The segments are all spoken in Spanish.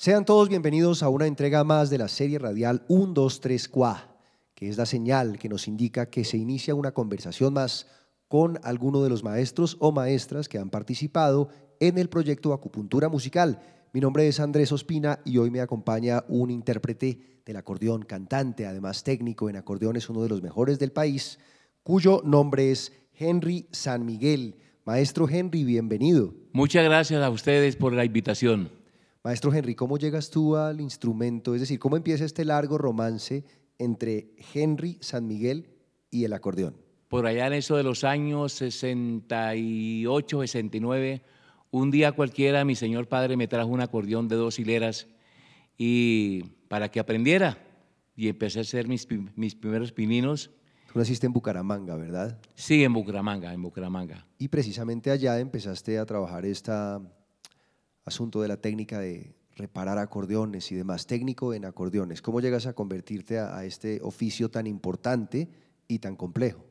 Sean todos bienvenidos a una entrega más de la serie radial 123 Qua, que es la señal que nos indica que se inicia una conversación más con alguno de los maestros o maestras que han participado en el proyecto Acupuntura Musical. Mi nombre es Andrés Ospina y hoy me acompaña un intérprete del acordeón, cantante, además técnico en acordeón, es uno de los mejores del país, cuyo nombre es Henry San Miguel. Maestro Henry, bienvenido. Muchas gracias a ustedes por la invitación. Maestro Henry, ¿cómo llegas tú al instrumento? Es decir, ¿cómo empieza este largo romance entre Henry San Miguel y el acordeón? Por allá en eso de los años 68, 69, un día cualquiera mi señor padre me trajo un acordeón de dos hileras y para que aprendiera y empecé a hacer mis, mis primeros pininos Tú naciste en Bucaramanga, ¿verdad? Sí, en Bucaramanga, en Bucaramanga. Y precisamente allá empezaste a trabajar este asunto de la técnica de reparar acordeones y demás, técnico en acordeones. ¿Cómo llegas a convertirte a, este oficio tan importante y tan complejo?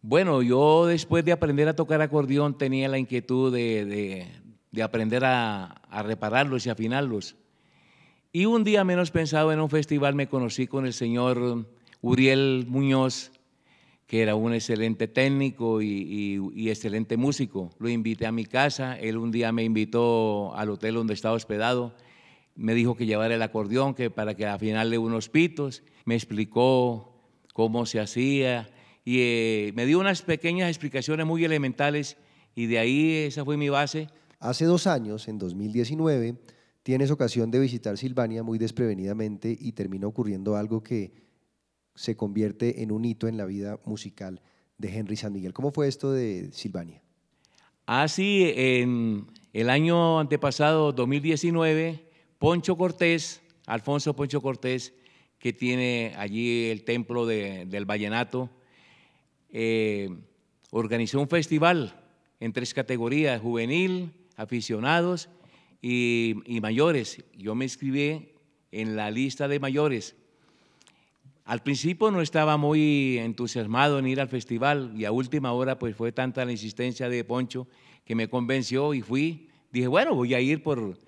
Bueno, yo después de aprender a tocar acordeón tenía la inquietud de, aprender a, a repararlos y afinarlos. Y un día menos pensado en un festival me conocí con el señor Uriel Muñoz, que era un excelente técnico y, excelente músico. Lo invité a mi casa, él un día me invitó al hotel donde estaba hospedado, me dijo que llevara el acordeón que para que afinarle unos pitos, me explicó cómo se hacía y eh, me dio unas pequeñas explicaciones muy elementales y de ahí esa fue mi base. Hace dos años, en 2019, tienes ocasión de visitar Silvania muy desprevenidamente y termina ocurriendo algo que se convierte en un hito en la vida musical de Henry San Miguel. ¿Cómo fue esto de Silvania? Ah, en el año antepasado, 2019, Poncho Cortés, Alfonso Poncho Cortés, que tiene allí el templo del Vallenato, eh, organizó un festival en tres categorías, juvenil, aficionados y, y mayores. Yo me inscribí en la lista de mayores al principio no estaba muy entusiasmado en ir al festival y a última hora pues fue tanta la insistencia de Poncho que me convenció y fui. Dije, bueno, voy a ir por,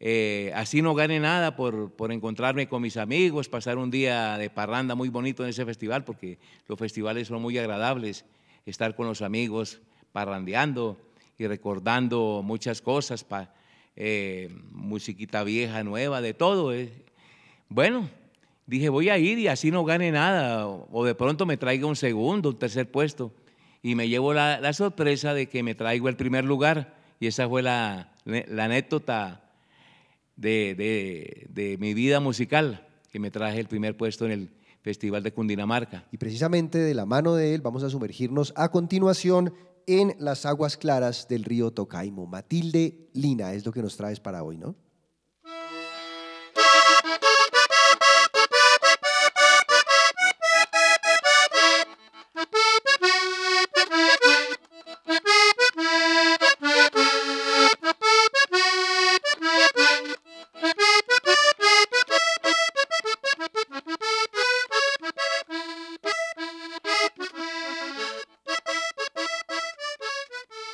eh, así no gane nada, por, por, encontrarme con mis amigos, pasar un día de parranda muy bonito en ese festival, porque los festivales son muy agradables, estar con los amigos parrandeando y recordando muchas cosas, eh, musiquita vieja, nueva, de todo. Eh. Bueno, dije, voy a ir y así no gane nada, o de pronto me traiga un segundo, un tercer puesto. Y me llevo la, sorpresa de que me traigo el primer lugar, y esa fue la, anécdota de, de mi vida musical, que me traje el primer puesto en el Festival de Cundinamarca. Y precisamente de la mano de él vamos a sumergirnos a continuación en las aguas claras del río Tocaimo. Matilde Lina es lo que nos traes para hoy, ¿no?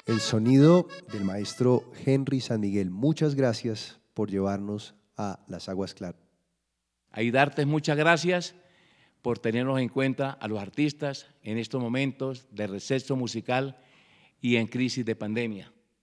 El sonido del maestro Henry San Miguel. Muchas gracias por llevarnos a las aguas claras. Aidarte, muchas gracias por tenernos en cuenta a los artistas en estos momentos de receso musical y en crisis de pandemia.